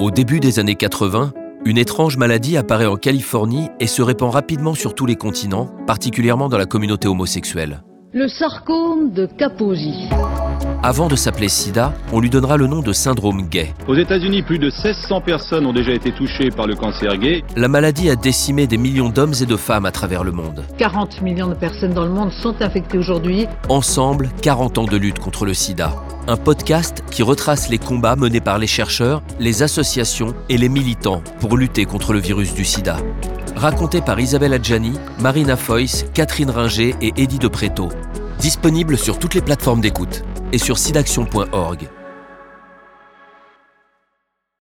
Au début des années 80, une étrange maladie apparaît en Californie et se répand rapidement sur tous les continents, particulièrement dans la communauté homosexuelle. Le sarcome de Kaposi. Avant de s'appeler sida, on lui donnera le nom de syndrome gay. Aux États-Unis, plus de 1600 personnes ont déjà été touchées par le cancer gay. La maladie a décimé des millions d'hommes et de femmes à travers le monde. 40 millions de personnes dans le monde sont infectées aujourd'hui. Ensemble, 40 ans de lutte contre le sida. Un podcast qui retrace les combats menés par les chercheurs, les associations et les militants pour lutter contre le virus du sida. Raconté par Isabelle Adjani, Marina Foyce, Catherine Ringer et Eddie De Disponible sur toutes les plateformes d'écoute et sur sidaction.org.